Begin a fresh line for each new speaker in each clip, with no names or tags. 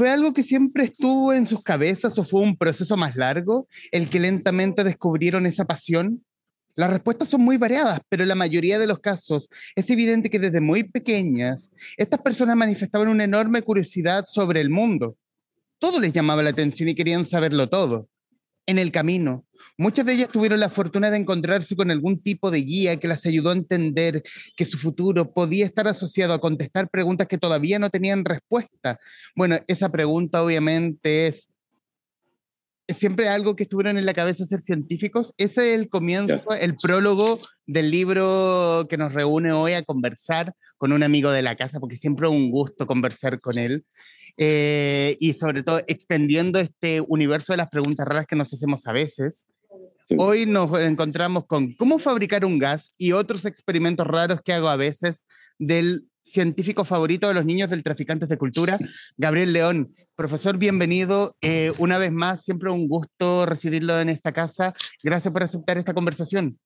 ¿Fue algo que siempre estuvo en sus cabezas o fue un proceso más largo el que lentamente descubrieron esa pasión? Las respuestas son muy variadas, pero en la mayoría de los casos es evidente que desde muy pequeñas estas personas manifestaban una enorme curiosidad sobre el mundo. Todo les llamaba la atención y querían saberlo todo en el camino. Muchas de ellas tuvieron la fortuna de encontrarse con algún tipo de guía que las ayudó a entender que su futuro podía estar asociado a contestar preguntas que todavía no tenían respuesta. Bueno, esa pregunta obviamente es, ¿es siempre algo que estuvieron en la cabeza ser científicos. Ese es el comienzo, el prólogo del libro que nos reúne hoy a conversar con un amigo de la casa, porque siempre es un gusto conversar con él. Eh, y sobre todo extendiendo este universo de las preguntas raras que nos hacemos a veces. Hoy nos encontramos con cómo fabricar un gas y otros experimentos raros que hago a veces del científico favorito de los niños del Traficantes de Cultura, Gabriel León. Profesor, bienvenido. Eh, una vez más, siempre un gusto recibirlo en esta casa. Gracias por aceptar esta conversación.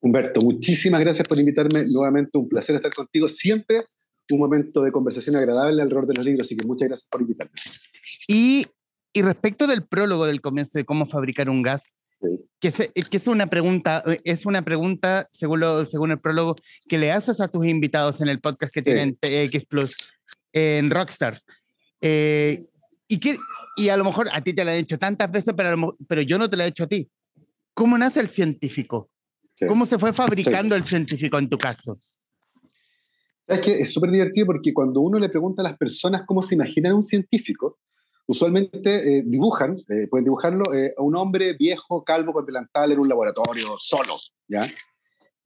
Humberto, muchísimas gracias por invitarme. Nuevamente un placer estar contigo. Siempre un momento de conversación agradable alrededor de los libros, así que muchas gracias por invitarme.
Y, y respecto del prólogo del comienzo de cómo fabricar un gas, que, que, es una pregunta, es una pregunta, según, lo, según el prólogo, que le haces a tus invitados en el podcast que tienen TX Plus en Rockstars. Eh, y, que, y a lo mejor a ti te la han hecho tantas veces, pero, pero yo no te la he hecho a ti. ¿Cómo nace el científico? ¿Cómo se fue fabricando el científico en tu caso?
Es que es súper divertido porque cuando uno le pregunta a las personas cómo se imaginan un científico, usualmente eh, dibujan, eh, pueden dibujarlo, eh, a un hombre viejo, calvo, con delantal en un laboratorio, solo, ¿ya?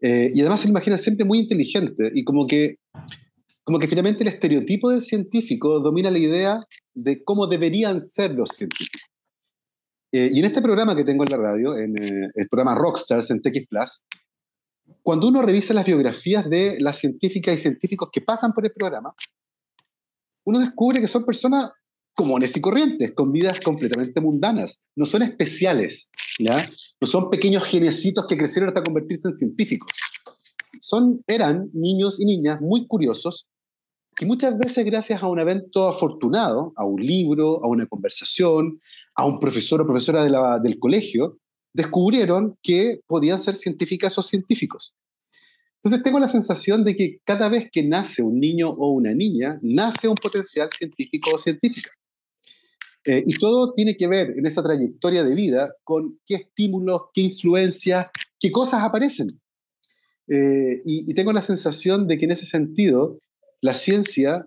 y además se lo imaginan siempre muy inteligente y como que, como que finalmente el estereotipo del científico domina la idea de cómo deberían ser los científicos. y en este programa que tengo en la radio, en el programa Rockstars en TX Plus, cuando uno revisa las biografías de las científicas y científicos que pasan por el programa, uno descubre que son personas comunes y corrientes, con vidas completamente mundanas. No son especiales, ¿ya? No son pequeños geniecitos que crecieron hasta convertirse en científicos. Son, eran niños y niñas muy curiosos que muchas veces gracias a un evento afortunado, a un libro, a una conversación, a un profesor o profesora del colegio, descubrieron que podían ser científicas o científicos. Entonces tengo la sensación de que cada vez que nace un niño o una niña, nace un potencial científico o científica. Eh, y todo tiene que ver en esa trayectoria de vida con qué estímulos, qué influencias, qué cosas aparecen. Eh, y, tengo la sensación de que en ese sentido la ciencia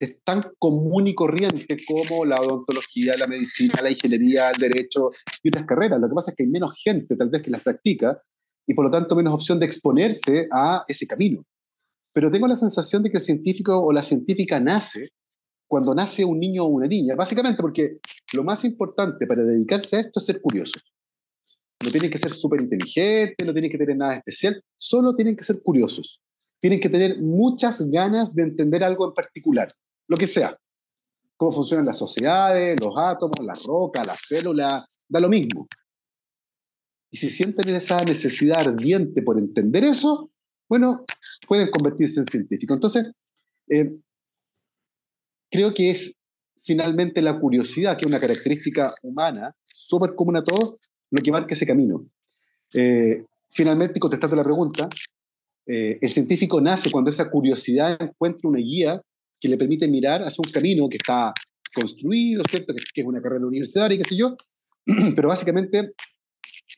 es tan común y corriente como la odontología, la medicina, la ingeniería, el derecho y otras carreras. Lo que pasa es que hay menos gente tal vez que las practica y por lo tanto menos opción de exponerse a ese camino. Pero tengo la sensación de que el científico o la científica nace cuando nace un niño o una niña, básicamente porque lo más importante para dedicarse a esto es ser curioso. No tienen que ser súper inteligentes, no tienen que tener nada especial, solo tienen que ser curiosos. Tienen que tener muchas ganas de entender algo en particular lo que sea. Cómo funcionan las sociedades, los átomos, las rocas, las células, da lo mismo. Y si sienten esa necesidad ardiente por entender eso, bueno, pueden convertirse en científicos. Entonces, eh, creo que es finalmente la curiosidad, que es una característica humana, súper común a todos, lo que marca ese camino. Eh, finalmente, contestando la pregunta, eh, el científico nace cuando esa curiosidad encuentra una guía que le permite mirar hacia un camino que está construido, ¿cierto? Que, es una carrera universitaria y qué sé yo, pero básicamente,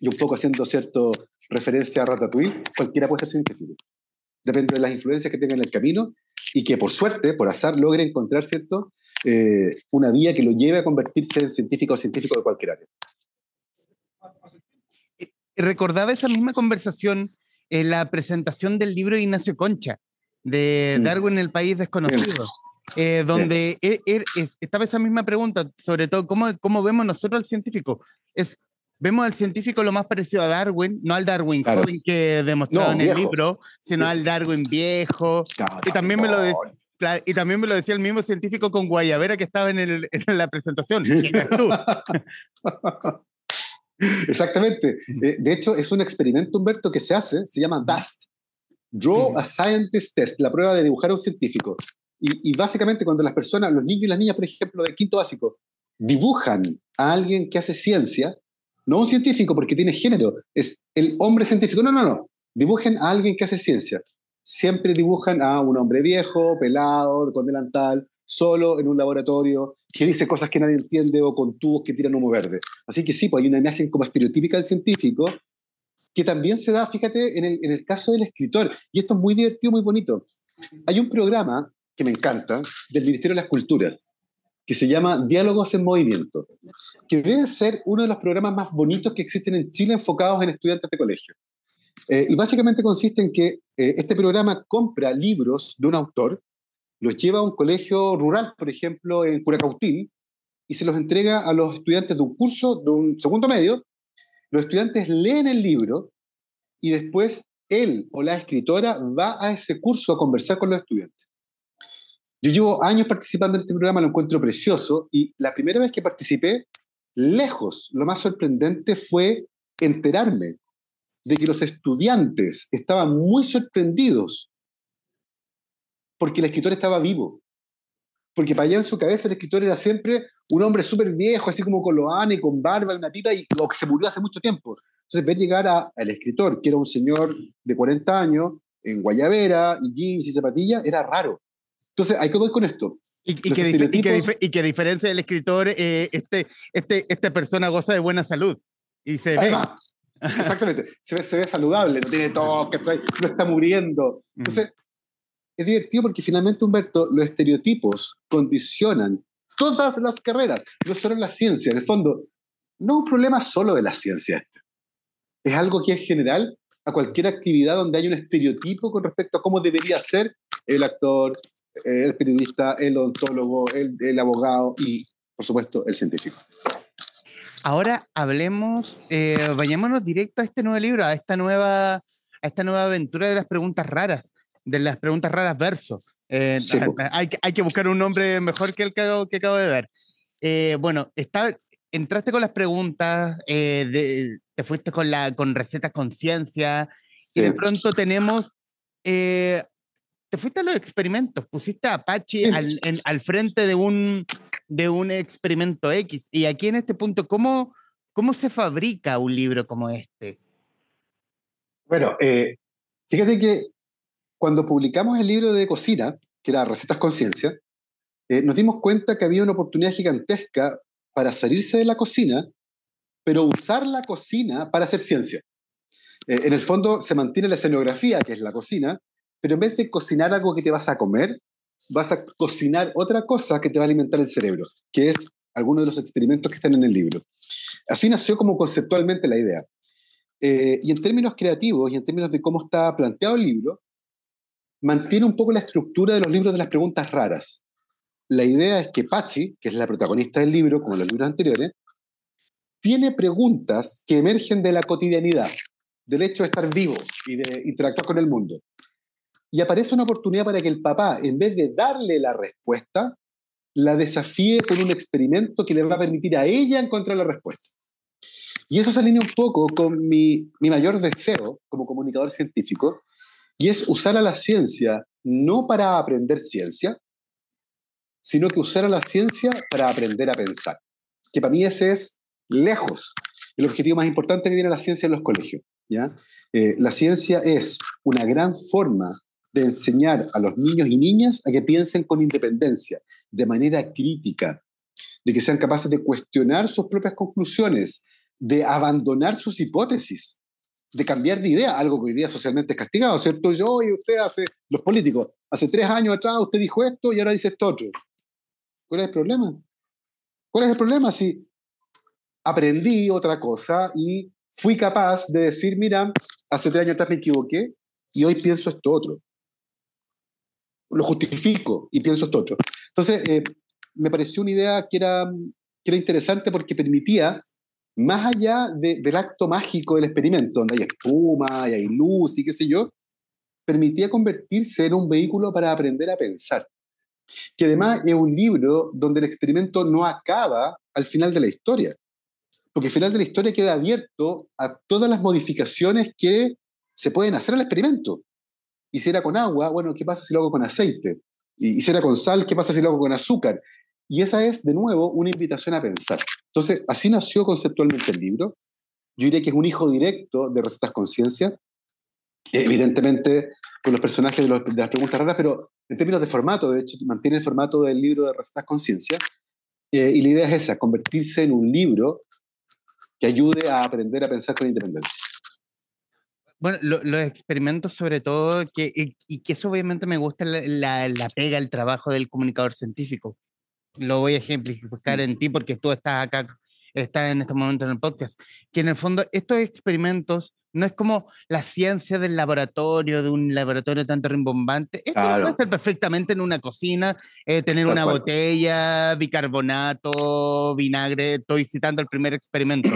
y un poco haciendo cierto referencia a Ratatouille, cualquiera puede ser científico. Depende de las influencias que tenga en el camino y que por suerte, por azar, logre encontrar, ¿cierto? Eh, una vía que lo lleve a convertirse en científico o científico de cualquier área.
Recordaba esa misma conversación en la presentación del libro de Ignacio Concha, de mm. Darwin, el país desconocido. Eh, donde e, e, e, estaba esa misma pregunta, sobre todo, ¿cómo, ¿cómo vemos nosotros al científico? Es, vemos al científico lo más parecido a Darwin, no al Darwin joven que demostrado en el libro, sino al Darwin viejo. y, también me lo y también me lo decía el mismo científico con Guayavera que estaba en, el, en la presentación.
Exactamente. Eh, de hecho, es un experimento, Humberto, que se hace, se llama DUST, Draw a Scientist Test, la prueba de dibujar a un científico. Y, básicamente cuando las personas, los niños y las niñas, por ejemplo, de quinto básico, dibujan a alguien que hace ciencia, no un científico porque tiene género, es el hombre científico, no, no, no, dibujen a alguien que hace ciencia. Siempre dibujan a un hombre viejo, pelado, con delantal, solo en un laboratorio, que dice cosas que nadie entiende o con tubos que tiran humo verde. Así que sí, pues hay una imagen como estereotípica del científico que también se da, fíjate, en el, en el caso del escritor. Y esto es muy divertido, muy bonito. Hay un programa que me encanta del Ministerio de las Culturas que se llama Diálogos en Movimiento, que debe ser uno de los programas más bonitos que existen en Chile enfocados en estudiantes de colegio. Eh, y básicamente consiste en que eh, este programa compra libros de un autor, los lleva a un colegio rural, por ejemplo, en Curacautín, y se los entrega a los estudiantes de un curso, de un segundo medio, los estudiantes leen el libro y después él o la escritora va a ese curso a conversar con los estudiantes. Yo llevo años participando en este programa, lo encuentro precioso y la primera vez que participé, lejos, lo más sorprendente fue enterarme de que los estudiantes estaban muy sorprendidos porque el escritor estaba vivo. Porque para allá en su cabeza el escritor era siempre un hombre súper viejo, así como con loane, con barba y una pipa, y, o que se murió hace mucho tiempo. Entonces, ver llegar al escritor, que era un señor de 40 años, en guayabera y jeans y zapatillas, era raro. Entonces, hay que ver con esto.
Y, que, a diferencia del escritor, eh, este, este, esta persona goza de buena salud. Y se ve.
Exactamente. Se ve, se ve saludable, no tiene tos, no está muriendo. Mm. Entonces, es divertido porque finalmente, Humberto, los estereotipos condicionan todas las carreras, no solo la ciencia. En el fondo, no es un problema solo de la ciencia este. Es algo que es general a cualquier actividad donde hay un estereotipo con respecto a cómo debería ser el actor, el periodista, el odontólogo, el, abogado y, por supuesto, el científico.
Ahora hablemos, eh, vayámonos directo a este nuevo libro, a esta nueva, a esta nueva aventura de las preguntas raras, de las preguntas raras verso. Eh, hay, hay, que buscar un nombre mejor que el que, acabo de dar. Eh, bueno, está, entraste con las preguntas, de, te fuiste con, la, con recetas con ciencia, y de pronto tenemos te fuiste a los experimentos, pusiste a Apache al, al, frente de un, de un experimento X. Y aquí en este punto, ¿cómo, cómo se fabrica un libro como este?
Bueno, eh, fíjate que cuando publicamos el libro de cocina, que era Recetas Conciencia, eh, nos dimos cuenta que había una oportunidad gigantesca para salirse de la cocina, pero usar la cocina para hacer ciencia. Eh, en el fondo se mantiene la escenografía, que es la cocina, pero en vez de cocinar algo que te vas a comer, vas a cocinar otra cosa que te va a alimentar el cerebro, que es alguno de los experimentos que están en el libro. Así nació como conceptualmente la idea. Eh, y en términos creativos y en términos de cómo está planteado el libro, mantiene un poco la estructura de los libros de las preguntas raras. La idea es que Pachi, que es la protagonista del libro, como los libros anteriores, tiene preguntas que emergen de la cotidianidad, del hecho de estar vivo y de interactuar con el mundo y aparece una oportunidad para que el papá, en vez de darle la respuesta, la desafíe con un experimento que le va a permitir a ella encontrar la respuesta. Y eso se alinea un poco con mi, mi mayor deseo como comunicador científico, y es usar a la ciencia no para aprender ciencia, sino que usar a la ciencia para aprender a pensar. Que para mí ese es lejos el objetivo más importante que tiene la ciencia en los colegios. ¿ya? Eh, la ciencia es una gran forma de enseñar a los niños y niñas a que piensen con independencia, de manera crítica, de que sean capaces de cuestionar sus propias conclusiones, de abandonar sus hipótesis, de cambiar de idea, algo que hoy día socialmente es castigado, ¿cierto? Yo y usted hace, los políticos, hace tres años atrás usted dijo esto y ahora dice esto otro. ¿Cuál es el problema? ¿Cuál es el problema si aprendí otra cosa y fui capaz de decir, mira, hace tres años atrás me equivoqué y hoy pienso esto otro? Lo justifico y pienso esto otro. Entonces, eh, me pareció una idea que era, que era interesante porque permitía, más allá del acto mágico del experimento, donde hay espuma y hay luz y qué sé yo, permitía convertirse en un vehículo para aprender a pensar. Que además es un libro donde el experimento no acaba al final de la historia, porque al final de la historia queda abierto a todas las modificaciones que se pueden hacer al experimento. Y si era con agua, bueno, ¿qué pasa si lo con aceite? Y, si era con sal, ¿qué pasa si lo con azúcar? Y esa es, de nuevo, una invitación a pensar. Entonces, así nació conceptualmente el libro. Yo diría que es un hijo directo de Recetas Conciencia, evidentemente con los personajes de, las preguntas raras, pero en términos de formato, de hecho, mantiene el formato del libro de Recetas Conciencia. Eh, y la idea es esa, convertirse en un libro que ayude a aprender a pensar con independencia.
Bueno, los experimentos sobre todo, que, y, que eso obviamente me gusta la, la, pega, el trabajo del comunicador científico. Lo voy a ejemplificar en ti porque tú estás acá, estás en este momento en el podcast, que en el fondo estos experimentos no es como la ciencia del laboratorio, de un laboratorio tanto rimbombante. Esto puede ser perfectamente en una cocina, eh, tener una botella, bicarbonato, vinagre, estoy citando el primer experimento.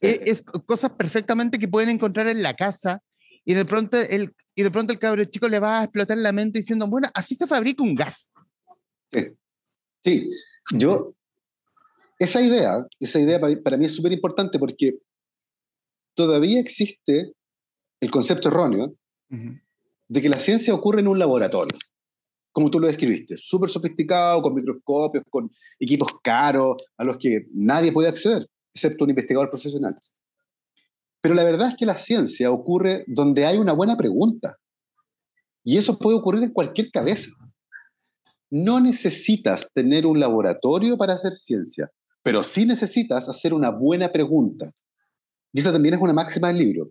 E, es, cosas perfectamente que pueden encontrar en la casa y de pronto el, y de pronto el cabro chico le va a explotar la mente diciendo, bueno, así se fabrica un gas.
Sí, yo, esa idea, esa idea para, mí es súper importante porque todavía existe el concepto erróneo de que la ciencia ocurre en un laboratorio, como tú lo describiste, súper sofisticado, con microscopios, con equipos caros, a los que nadie puede acceder excepto un investigador profesional. Pero la verdad es que la ciencia ocurre donde hay una buena pregunta. Y eso puede ocurrir en cualquier cabeza. No necesitas tener un laboratorio para hacer ciencia, pero sí necesitas hacer una buena pregunta. Y esa también es una máxima del libro.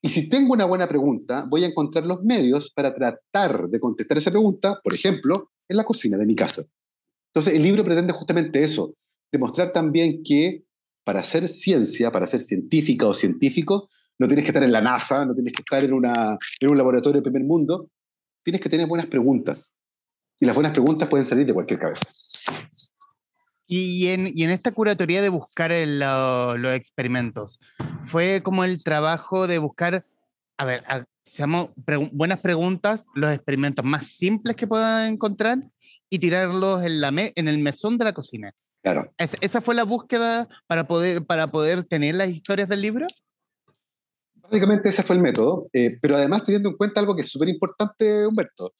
Y si tengo una buena pregunta, voy a encontrar los medios para tratar de contestar esa pregunta, por ejemplo, en la cocina de mi casa. Entonces, el libro pretende justamente eso, demostrar también que para hacer ciencia, para ser científica o científico, no tienes que estar en la NASA, no tienes que estar en, una, en un laboratorio de primer mundo, tienes que tener buenas preguntas. Y las buenas preguntas pueden salir de cualquier cabeza.
Y en, y en esta curatoría de buscar los experimentos, fue como el trabajo de buscar, a ver, seamos buenas preguntas, los experimentos más simples que puedan encontrar y tirarlos en, la en el mesón de la cocina. ¿Esa fue la búsqueda para poder, para poder tener las historias del libro?
Básicamente ese fue el método, eh, pero además teniendo en cuenta algo que es súper importante, Humberto.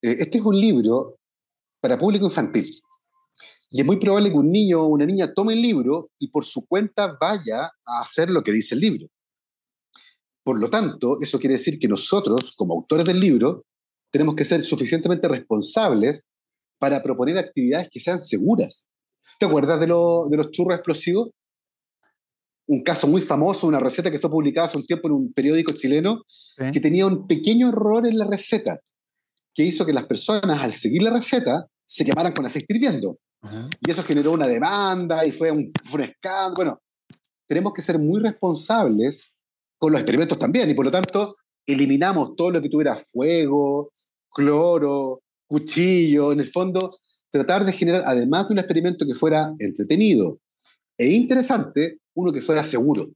Eh, este es un libro para público infantil. Y es muy probable que un niño o una niña tome el libro y por su cuenta vaya a hacer lo que dice el libro. Por lo tanto, eso quiere decir que nosotros, como autores del libro, tenemos que ser suficientemente responsables para proponer actividades que sean seguras. ¿Te acuerdas de, de los churros explosivos? Un caso muy famoso, una receta que fue publicada hace un tiempo en un periódico chileno, que tenía un pequeño error en la receta, que hizo que las personas, al seguir la receta, se quemaran con aceite hirviendo. Y eso generó una demanda y fue un, fue un escándalo. Bueno, tenemos que ser muy responsables con los experimentos también, y por lo tanto, eliminamos todo lo que tuviera fuego, cloro, cuchillo, en el fondo, tratar de generar, además de un experimento que fuera entretenido e interesante, uno que fuera seguro.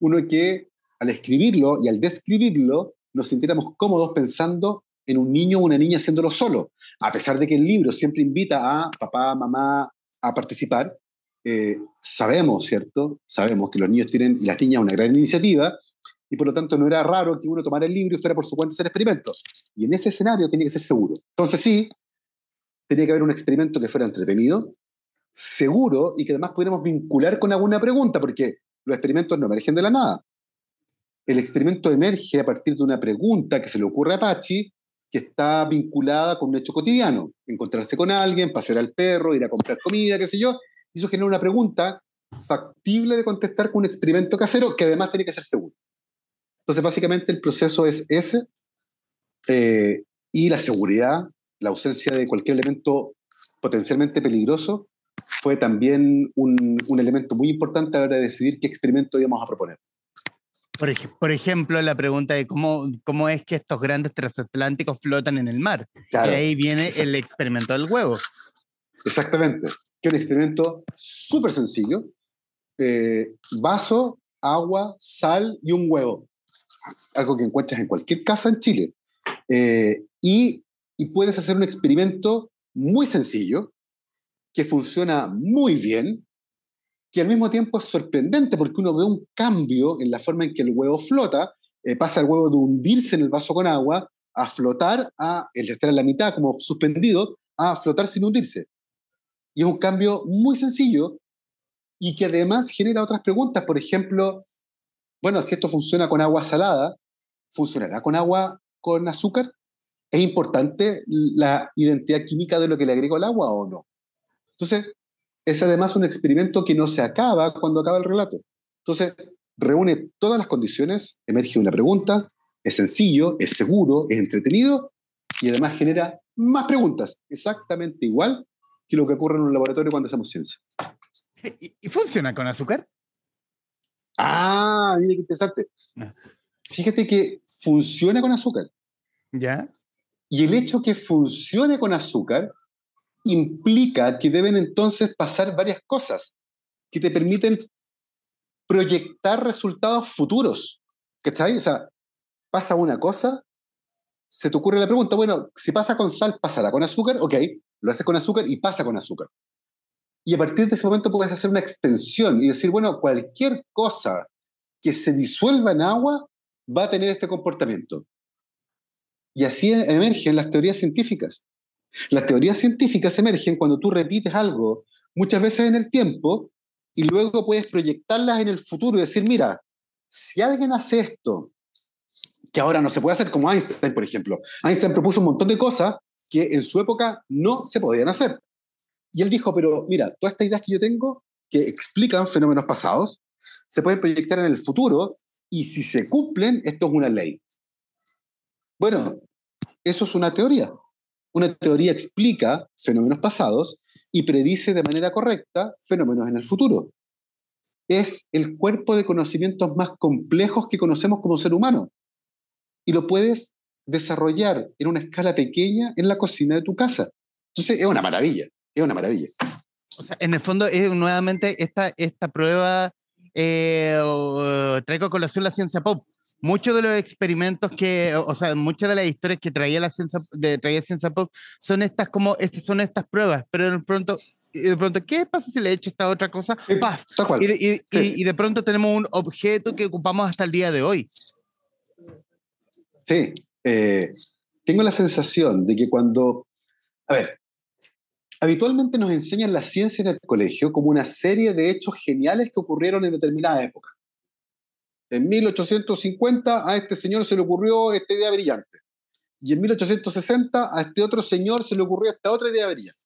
Uno que al escribirlo y al describirlo nos sintiéramos cómodos pensando en un niño o una niña haciéndolo solo. A pesar de que el libro siempre invita a papá, mamá a participar, eh, sabemos, ¿cierto? Sabemos que los niños tienen y las niñas una gran iniciativa y por lo tanto no era raro que uno tomara el libro y fuera por su cuenta a hacer experimentos. Y en ese escenario tiene que ser seguro. Entonces sí, tenía que haber un experimento que fuera entretenido, seguro y que además pudiéramos vincular con alguna pregunta, porque los experimentos no emergen de la nada. El experimento emerge a partir de una pregunta que se le ocurre a Apache que está vinculada con un hecho cotidiano, encontrarse con alguien, pasear al perro, ir a comprar comida, qué sé yo, y eso genera una pregunta factible de contestar con un experimento casero que además tiene que ser seguro. Entonces, básicamente el proceso es ese eh, y la seguridad la ausencia de cualquier elemento potencialmente peligroso fue también un, un, elemento muy importante a la hora de decidir qué experimento íbamos a proponer.
Por, por, ejemplo, la pregunta de cómo, cómo es que estos grandes transatlánticos flotan en el mar. y ahí viene el experimento del huevo.
Exactamente, que es un experimento súper sencillo. Eh, vaso, agua, sal y un huevo. Algo que encuentras en cualquier casa en Chile. Eh, y y puedes hacer un experimento muy sencillo, que funciona muy bien, que al mismo tiempo es sorprendente porque uno ve un cambio en la forma en que el huevo flota, eh, pasa el huevo de hundirse en el vaso con agua a flotar, a el estar en la mitad, como suspendido, a flotar sin hundirse. Y es un cambio muy sencillo y que además genera otras preguntas. Por ejemplo, bueno, si esto funciona con agua salada, ¿funcionará con agua con azúcar? ¿Es importante la identidad química de lo que le agrego al agua o no? Entonces, es además un experimento que no se acaba cuando acaba el relato. Entonces, reúne todas las condiciones, emerge una pregunta, es sencillo, es seguro, es entretenido y además genera más preguntas, exactamente igual que lo que ocurre en un laboratorio cuando hacemos ciencia.
¿Y, funciona con azúcar?
Ah, mira qué interesante. Ah. Fíjate que funciona con azúcar.
¿Ya?
Y el hecho que funcione con azúcar implica que deben entonces pasar varias cosas que te permiten proyectar resultados futuros. ¿Cachai? O sea, pasa una cosa, se te ocurre la pregunta, bueno, si pasa con sal, ¿pasará con azúcar? Ok, lo haces con azúcar y pasa con azúcar. Y a partir de ese momento puedes hacer una extensión y decir, bueno, cualquier cosa que se disuelva en agua va a tener este comportamiento. Y así emergen las teorías científicas. Las teorías científicas emergen cuando tú repites algo muchas veces en el tiempo y luego puedes proyectarlas en el futuro y decir, mira, si alguien hace esto, que ahora no se puede hacer como Einstein, por ejemplo. Einstein propuso un montón de cosas que en su época no se podían hacer. Y él dijo, pero mira, todas estas ideas que yo tengo, que explican fenómenos pasados, se pueden proyectar en el futuro y si se cumplen, esto es una ley. Bueno, eso es una teoría. Una teoría explica fenómenos pasados y predice de manera correcta fenómenos en el futuro. Es el cuerpo de conocimientos más complejos que conocemos como ser humano. Y lo puedes desarrollar en una escala pequeña en la cocina de tu casa. Entonces, es una maravilla, es una maravilla.
En el fondo, nuevamente esta, esta prueba, eh, traigo colación la ciencia pop muchos de los experimentos que, o sea, muchas de las historias que traía la ciencia, de, traía ciencia pop son estas como, estas son estas pruebas, pero de pronto, de pronto, ¿qué pasa si le he hecho esta otra cosa? Y, de, y, de pronto tenemos un objeto que ocupamos hasta el día de hoy.
Sí, eh, tengo la sensación de que cuando, a ver, habitualmente nos enseñan la ciencia en el colegio como una serie de hechos geniales que ocurrieron en determinada época. En 1850 a este señor se le ocurrió esta idea brillante. Y en 1860 a este otro señor se le ocurrió esta otra idea brillante.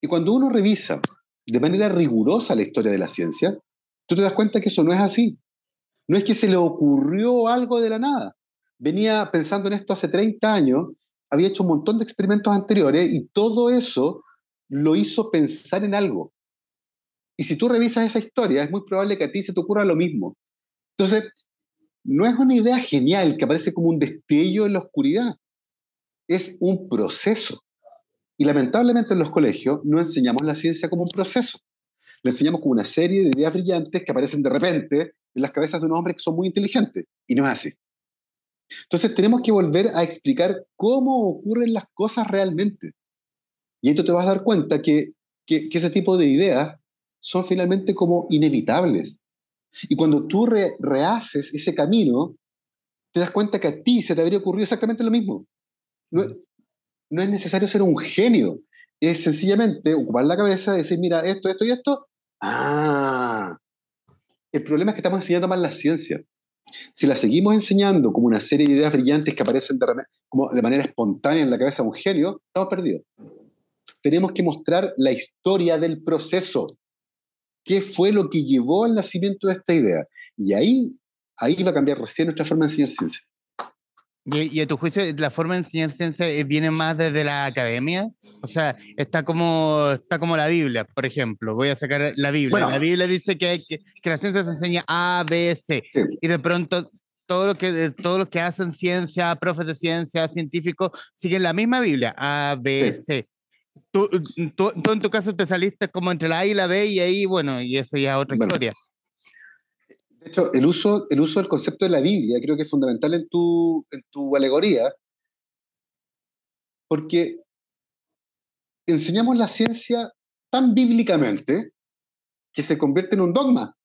Y cuando uno revisa de manera rigurosa la historia de la ciencia, tú te das cuenta que eso no es así. No es que se le ocurrió algo de la nada. Venía pensando en esto hace 30 años, había hecho un montón de experimentos anteriores y todo eso lo hizo pensar en algo. Y si tú revisas esa historia, es muy probable que a ti se te ocurra lo mismo. Entonces, no es una idea genial que aparece como un destello en la oscuridad. Es un proceso. Y lamentablemente en los colegios no enseñamos la ciencia como un proceso. Le enseñamos como una serie de ideas brillantes que aparecen de repente en las cabezas de unos hombres que son muy inteligentes. Y no es así. Entonces tenemos que volver a explicar cómo ocurren las cosas realmente. Y esto te vas a dar cuenta que, que ese tipo de ideas son finalmente como inevitables. Y cuando tú rehaces ese camino, te das cuenta que a ti se te habría ocurrido exactamente lo mismo. No, no es necesario ser un genio, es sencillamente ocupar la cabeza y decir, mira, esto, esto y esto. Ah, el problema es que estamos enseñando mal la ciencia. Si la seguimos enseñando como una serie de ideas brillantes que aparecen de, como de manera espontánea en la cabeza de un genio, estamos perdidos. Tenemos que mostrar la historia del proceso qué fue lo que llevó al nacimiento de esta idea. Y ahí, ahí va a cambiar recién nuestra forma de enseñar ciencia.
¿Y, a tu juicio, la forma de enseñar ciencia eh, viene más desde la academia? O sea, está como, está como la Biblia, por ejemplo. Voy a sacar la Biblia. la Biblia dice que, que, que, la ciencia se enseña A, B, C. Y de pronto, todo lo que, todos los que hacen ciencia, profes de ciencia, científicos, siguen la misma Biblia, A, B, C. Tú, tú, en tu caso te saliste como entre la A y la B y ahí, bueno, y eso ya es otra historia.
De hecho, el uso, el uso del concepto de la Biblia creo que es fundamental en tu, en tu alegoría, porque enseñamos la ciencia tan bíblicamente que se convierte en un dogma.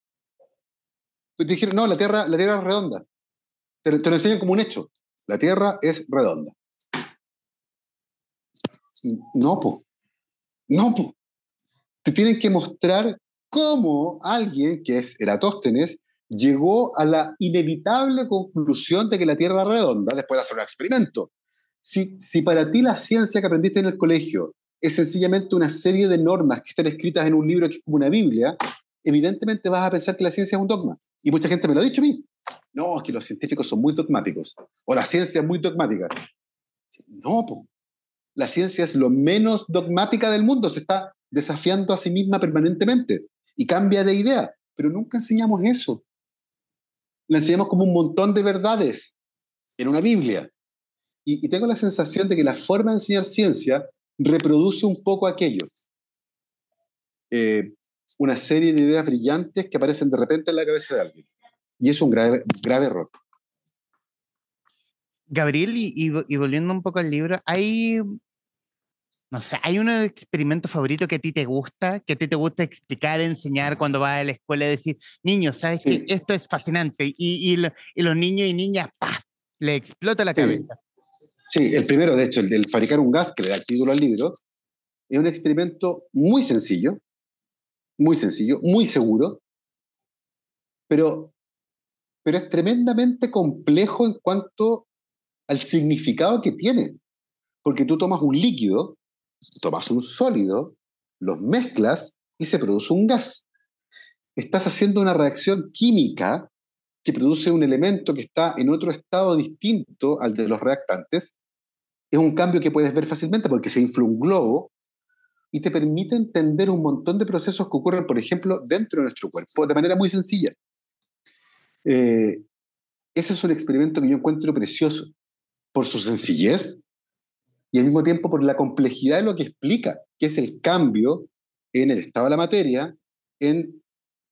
Pues te dijeron, no, la tierra, la tierra es redonda. Te, te, lo enseñan como un hecho. la Tierra es redonda. No, po. No. Te tienen que mostrar cómo alguien, que es Eratóstenes, llegó a la inevitable conclusión de que la Tierra es redonda después de hacer un experimento. Si, si para ti la ciencia que aprendiste en el colegio es sencillamente una serie de normas que están escritas en un libro que es como una Biblia, evidentemente vas a pensar que la ciencia es un dogma. Y mucha gente me lo ha dicho a mí. No, es que los científicos son muy dogmáticos. O la ciencia es muy dogmática. No, po. La ciencia es lo menos dogmática del mundo. Se está desafiando a sí misma permanentemente y cambia de idea. Pero nunca enseñamos eso. La enseñamos como un montón de verdades en una Biblia. Y, tengo la sensación de que la forma de enseñar ciencia reproduce un poco aquello. Eh, una serie de ideas brillantes que aparecen de repente en la cabeza de alguien. Y es un grave, grave error.
Gabriel, y, volviendo un poco al libro, hay, no sé, hay un experimento favorito que a ti te gusta, que a ti te gusta explicar, enseñar cuando vas a la escuela y decir, niños, ¿sabes que Esto es fascinante. Y, los niños y niñas, ¡paf! Le explota la cabeza.
Sí, el primero, de hecho, el del fabricar un gas, que le da el título al libro, es un experimento muy sencillo, muy sencillo, muy seguro, pero, pero es tremendamente complejo en cuanto al significado que tiene. Porque tú tomas un líquido, tomas un sólido, los mezclas y se produce un gas. Estás haciendo una reacción química que produce un elemento que está en otro estado distinto al de los reactantes. Es un cambio que puedes ver fácilmente porque se infla un globo y te permite entender un montón de procesos que ocurren, por ejemplo, dentro de nuestro cuerpo, de manera muy sencilla. Eh, ese es un experimento que yo encuentro precioso por su sencillez y al mismo tiempo por la complejidad de lo que explica, que es el cambio en el estado de la materia en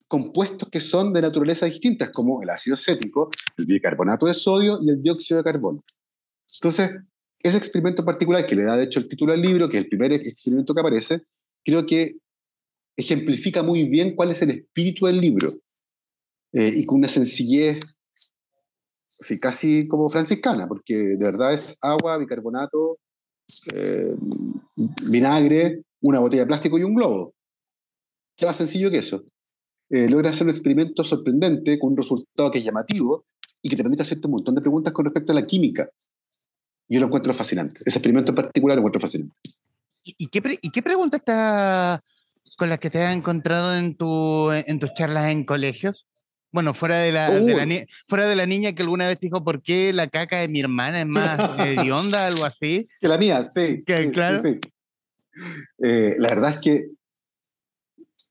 compuestos que son de naturaleza distintas, como el ácido acético, el bicarbonato de sodio y el dióxido de carbono. Entonces, ese experimento particular, que le da de hecho el título al libro, que es el primer experimento que aparece, creo que ejemplifica muy bien cuál es el espíritu del libro. Eh, y con una sencillez sí, casi como franciscana, porque de verdad es agua, bicarbonato, eh, vinagre, una botella de plástico y un globo. ¿Qué más sencillo que eso? Eh, logra hacer un experimento sorprendente con un resultado que es llamativo y que te permite hacerte un montón de preguntas con respecto a la química yo lo encuentro fascinante. Ese experimento en particular lo encuentro fascinante.
¿Y, qué, y qué pregunta está con las que te has encontrado en, tu, en tus charlas en colegios? Bueno, fuera de, la, fuera de la niña que alguna vez dijo, ¿por qué la caca de mi hermana es más hedionda, algo así?
Que la mía, sí. claro. Eh, la verdad es que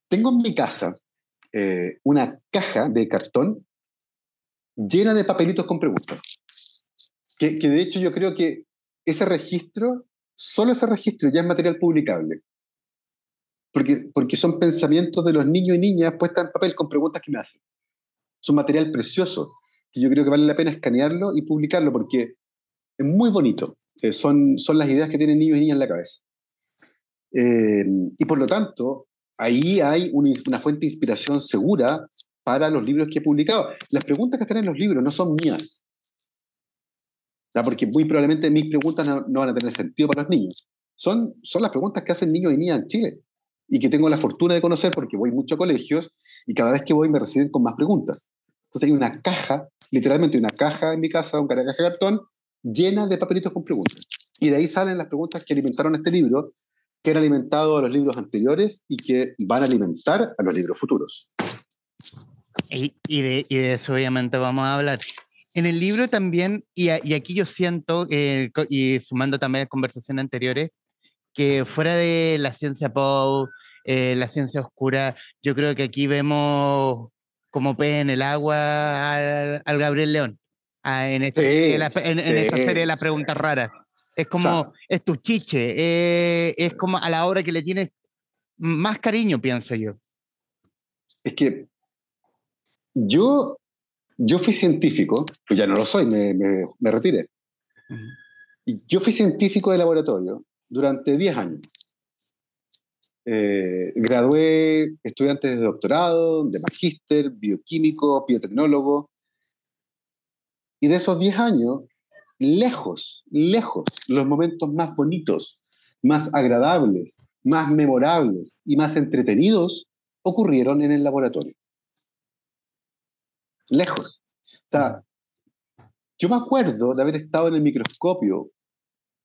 tengo en mi casa eh, una caja de cartón llena de papelitos con preguntas que, de hecho yo creo que ese registro, solo ese registro ya es material publicable. Porque, porque son pensamientos de los niños y niñas puestas en papel con preguntas que me hacen. Es material precioso que yo creo que vale la pena escanearlo y publicarlo porque es muy bonito. Eh, son, son las ideas que tienen niños y niñas en la cabeza. Eh, y por lo tanto, ahí hay una, fuente de inspiración segura para los libros que he publicado. Las preguntas que están en los libros no son mías, porque muy probablemente mis preguntas no, van a tener sentido para los niños. Son, son las preguntas que hacen niños y niñas en Chile y que tengo la fortuna de conocer porque voy mucho a colegios y cada vez que voy me reciben con más preguntas. Entonces hay una caja, literalmente una caja en mi casa, una caja de cartón, llena de papelitos con preguntas. Y de ahí salen las preguntas que alimentaron este libro, que han alimentado a los libros anteriores y que van a alimentar a los libros futuros.
Y, y, de, y de eso obviamente vamos a hablar. En el libro también, y, aquí yo siento, eh, y sumando también a conversaciones anteriores, que fuera de la ciencia pop, eh, la ciencia oscura, yo creo que aquí vemos como pez en el agua al, Gabriel León, en, este, en, esta serie de las preguntas raras. Es como, es tu chiche, eh, es como a la hora que le tienes más cariño, pienso yo.
Es que yo yo fui científico, pues ya no lo soy, me, me, retiré. Yo fui científico de laboratorio durante 10 años. Eh, gradué estudiantes de doctorado, de magíster, bioquímico, biotecnólogo. Y de esos 10 años, lejos, lejos, los momentos más bonitos, más agradables, más memorables y más entretenidos ocurrieron en el laboratorio. Lejos. O sea, yo me acuerdo de haber estado en el microscopio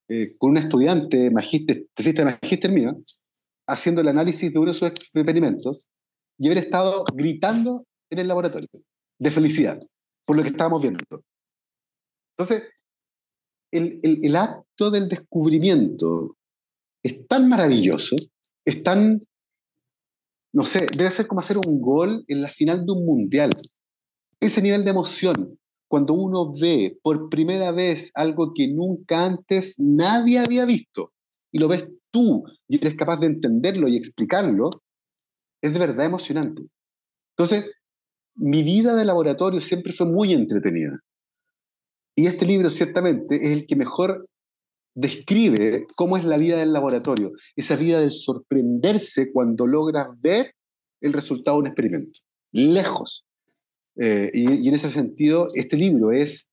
eh, con un estudiante, magíster, de magíster mío, haciendo el análisis de uno de sus experimentos y haber estado gritando en el laboratorio de felicidad por lo que estábamos viendo. Entonces, el, acto del descubrimiento es tan maravilloso, es tan, no sé, debe ser como hacer un gol en la final de un mundial. Ese nivel de emoción, cuando uno ve por primera vez algo que nunca antes nadie había visto y lo ves tú y eres capaz de entenderlo y explicarlo, es de verdad emocionante. Entonces, mi vida de laboratorio siempre fue muy entretenida. Y este libro ciertamente es el que mejor describe cómo es la vida del laboratorio, esa vida de sorprenderse cuando logras ver el resultado de un experimento, lejos. Eh, y, en ese sentido, este libro es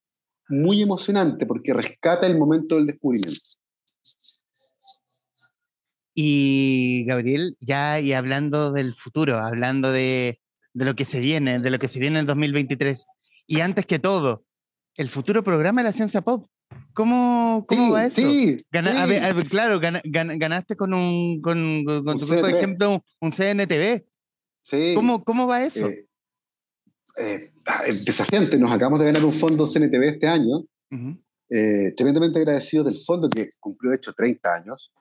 muy emocionante porque rescata el momento del descubrimiento.
Y Gabriel, ya y hablando del futuro, hablando de, de lo que se viene, de lo que se viene en 2023, y antes que todo, el futuro programa de la ciencia pop. ¿Cómo, cómo va eso? Sí, claro, ganaste con un con, con tu grupo, ejemplo, un CNTV. Sí. ¿Cómo, ¿Cómo va eso?
Eh, eh, ah, desafiante, nos acabamos de ganar un fondo CNTV este año. Eh, tremendamente agradecido del fondo que cumplió, de hecho, 30 años.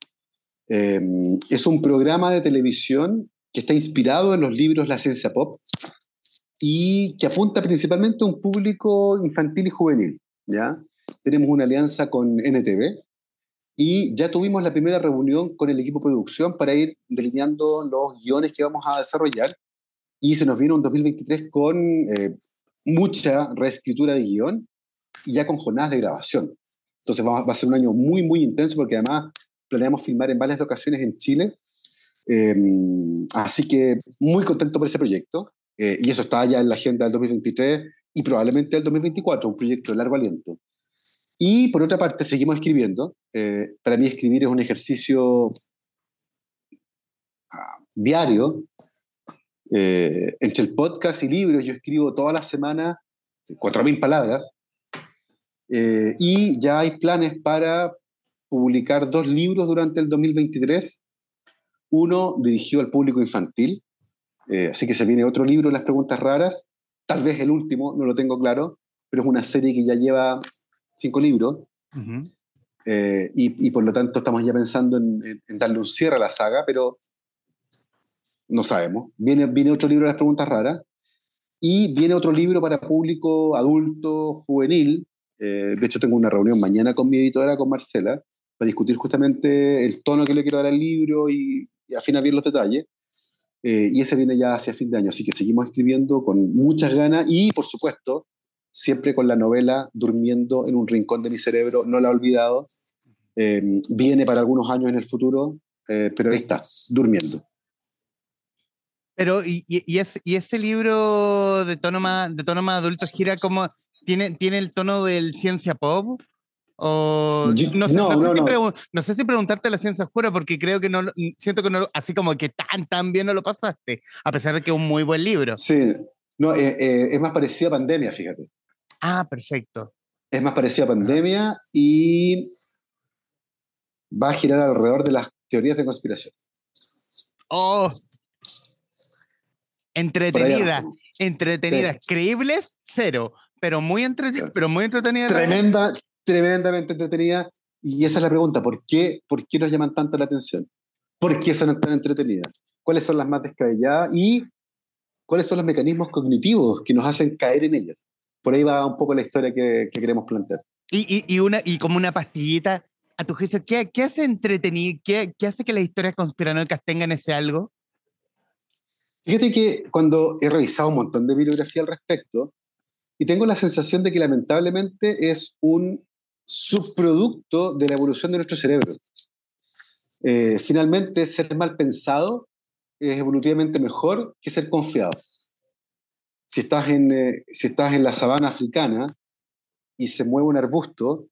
Em, es un programa de televisión que está inspirado en los libros La Ciencia Pop y que apunta principalmente a un público infantil y juvenil. ¿ya? Tenemos una alianza con NTV y ya tuvimos la primera reunión con el equipo de producción para ir delineando los guiones que vamos a desarrollar y se nos vino un 2023 con eh, mucha reescritura de guion y ya con jornadas de grabación. Entonces va, va, a ser un año muy, muy intenso porque además planeamos filmar en varias locaciones en Chile. Eh, así que muy contento por ese proyecto. Eh, y eso está ya en la agenda del 2023 y probablemente del 2024, un proyecto de largo aliento. Y por otra parte, seguimos escribiendo. Eh, para mí escribir es un ejercicio ah, diario. Eh, entre el podcast y libros, yo escribo toda la semana 4.000 palabras. y ya hay planes para publicar dos libros durante el 2023. Uno dirigido al público infantil, eh, así que se viene otro libro, Las Preguntas Raras, tal vez el último, no lo tengo claro, pero es una serie que ya lleva cinco libros. Eh, y, por lo tanto estamos ya pensando en, darle un cierre a la saga, pero no sabemos. Viene, viene otro libro, Las Preguntas Raras, y viene otro libro para público adulto, juvenil. Eh, de hecho, tengo una reunión mañana con mi editora, con Marcela, para discutir justamente el tono que le quiero dar al libro y, y afinar bien los detalles. Eh, y ese viene ya hacia fin de año, así que seguimos escribiendo con muchas ganas y, por supuesto, siempre con la novela durmiendo en un rincón de mi cerebro, no la he olvidado. Em, viene para algunos años en el futuro, eh, pero ahí está, durmiendo.
Pero, ¿y, y, y ese libro de tono más, de tono más adulto gira como, tiene, tiene el tono del ciencia pop? O, no, sé, no, sé si preguntarte la ciencia oscura porque creo que no, siento que no, así como que tan, tan bien no lo pasaste, a pesar de que es un muy buen libro.
Sí, no, eh, eh, es más parecido a pandemia, fíjate.
Ah, perfecto.
Es más parecido a pandemia y va a girar alrededor de las teorías de conspiración.
Oh, entretenida, entretenida, creíbles, cero, pero muy, entretenida, pero muy entretenida.
Tremenda, tremendamente entretenida. Y esa es la pregunta, ¿por qué, ¿por qué nos llaman tanto la atención? ¿Por qué son tan entretenidas? ¿Cuáles son las más descabelladas? Y cuáles son los mecanismos cognitivos que nos hacen caer en ellas. Por ahí va un poco la historia que, queremos plantear.
Y, y, una, y como una pastillita, a tu juicio, ¿qué, qué hace entretenido? Qué, ¿Qué hace que las historias conspiranoicas tengan ese algo?
Fíjate que cuando he revisado un montón de bibliografía al respecto, y tengo la sensación de que lamentablemente es un subproducto de la evolución de nuestro cerebro. Eh, finalmente, ser mal pensado es evolutivamente mejor que ser confiado. Si estás en, eh, si estás en la sabana africana y se mueve un arbusto,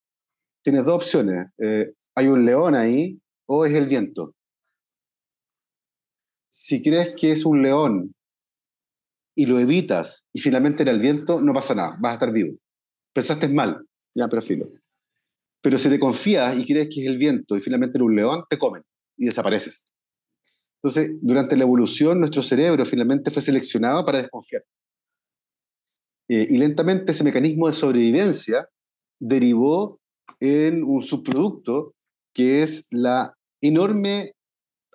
tienes dos opciones. Eh, hay un león ahí o es el viento. Si crees que es un león y lo evitas y finalmente era el viento, no pasa nada, vas a estar vivo. Pensaste mal, ya, pero filo. Pero si te confías y crees que es el viento y finalmente era un león, te comen y desapareces. Entonces, durante la evolución, nuestro cerebro finalmente fue seleccionado para desconfiar. Eh, y lentamente ese mecanismo de sobrevivencia derivó en un subproducto que es la enorme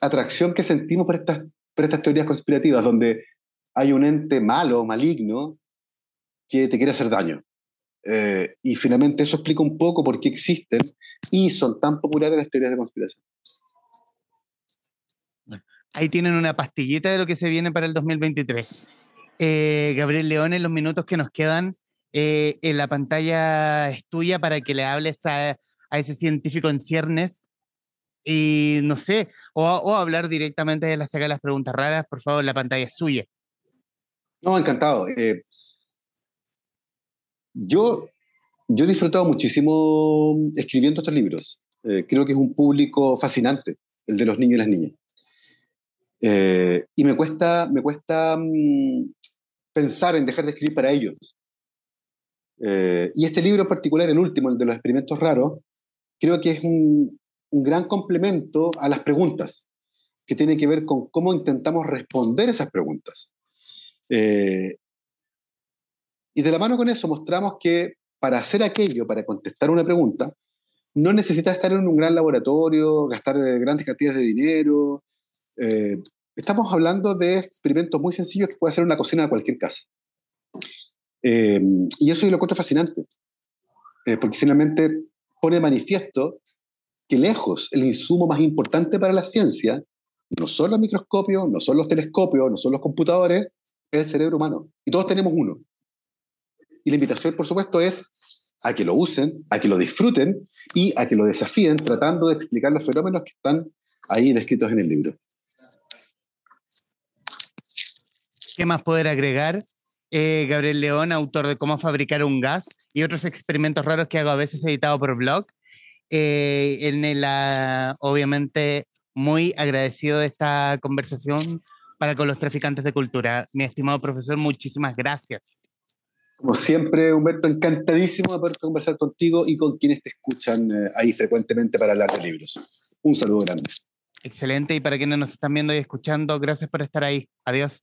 atracción que sentimos por estas, por estas teorías conspirativas, donde hay un ente malo, maligno, que te quiere hacer daño. Eh, y finalmente eso explica un poco por qué existen y son tan populares las teorías de conspiración.
Ahí tienen una pastillita de lo que se viene para el 2023. Eh, Gabriel León, en los minutos que nos quedan, eh, en la pantalla es tuya para que le hables a, a ese científico en ciernes y no sé, o, hablar directamente de la saga de las preguntas raras, por favor, la pantalla es suya.
No, encantado. Eh, yo, yo he disfrutado muchísimo escribiendo estos libros. creo que es un público fascinante, el de los niños y las niñas. Eh, y me cuesta, me cuesta mm, pensar en dejar de escribir para ellos. Eh, y este libro en particular, el último, el de los experimentos raros, creo que es un, un gran complemento a las preguntas, que tiene que ver con cómo intentamos responder esas preguntas. Eh, y de la mano con eso mostramos que para hacer aquello, para contestar una pregunta, no necesitas estar en un gran laboratorio, gastar grandes cantidades de dinero, eh, estamos hablando de experimentos muy sencillos que puede hacer una cocina de cualquier casa. Eh, y eso yo lo encuentro fascinante, eh, porque finalmente pone manifiesto que lejos el insumo más importante para la ciencia no son los microscopios, no son los telescopios, no son los computadores, es el cerebro humano. Y todos tenemos uno. Y la invitación, por supuesto, es a que lo usen, a que lo disfruten y a que lo desafíen tratando de explicar los fenómenos que están ahí descritos en el libro.
¿Qué más poder agregar? Eh, Gabriel León, autor de Cómo fabricar un gas y otros experimentos raros que hago a veces editado por blog. Eh, en el, obviamente, muy agradecido de esta conversación para con los traficantes de cultura. Mi estimado profesor, muchísimas gracias.
Como siempre, Humberto, encantadísimo de poder conversar contigo y con quienes te escuchan eh, ahí frecuentemente para hablar de libros. Un saludo grande.
Excelente, y para quienes nos están viendo y escuchando, gracias por estar ahí. Adiós.